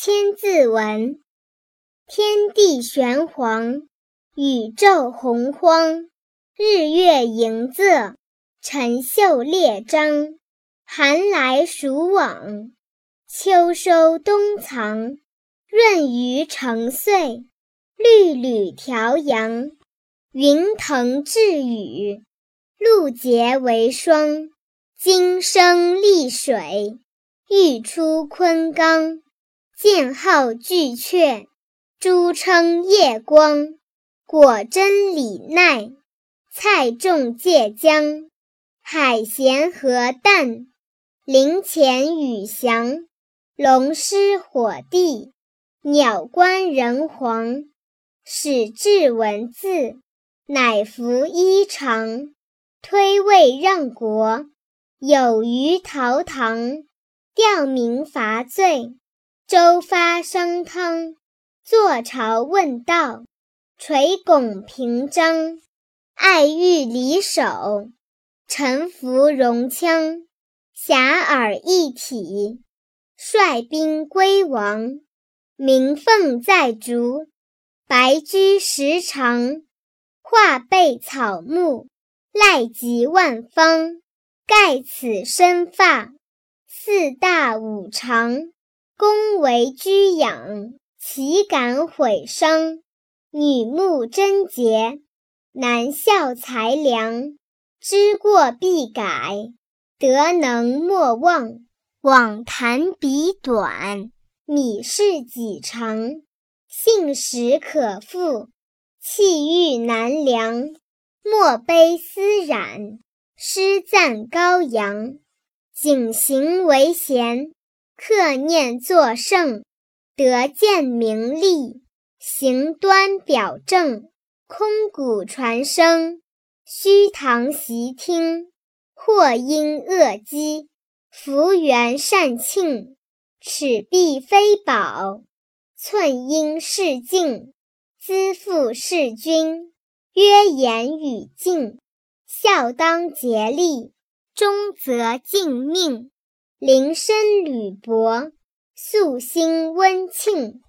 千字文：天地玄黄，宇宙洪荒，日月盈仄，辰宿列张，寒来暑往，秋收冬藏，闰余成岁，律吕调阳，云腾致雨，露结为霜，金生丽水，玉出昆冈。剑号巨阙，珠称夜光；果真李奈，菜重芥姜。海咸河淡，灵潜羽翔。龙师火帝，鸟官人皇。始制文字，乃服衣裳。推位让国，有虞陶唐。吊民伐罪。周发商汤，坐朝问道，垂拱平章，爱欲离手，臣服戎羌，遐迩一体，率兵归王。鸣凤在竹，白驹食长，化被草木，赖及万方。盖此身发，四大五常。恭为居养，岂敢毁伤？女慕贞洁，男效才良。知过必改，德能莫忘。枉谈彼短，米是己长。信实可复，气欲难量。莫悲思染，诗赞高扬。谨行为贤。克念作圣，得见名利；行端表正，空谷传声。虚堂习听，或因恶积。福缘善庆，尺璧非宝；寸阴是镜，资父是君。约言语敬，孝当竭力；忠则敬命。林深履薄，素心温庆。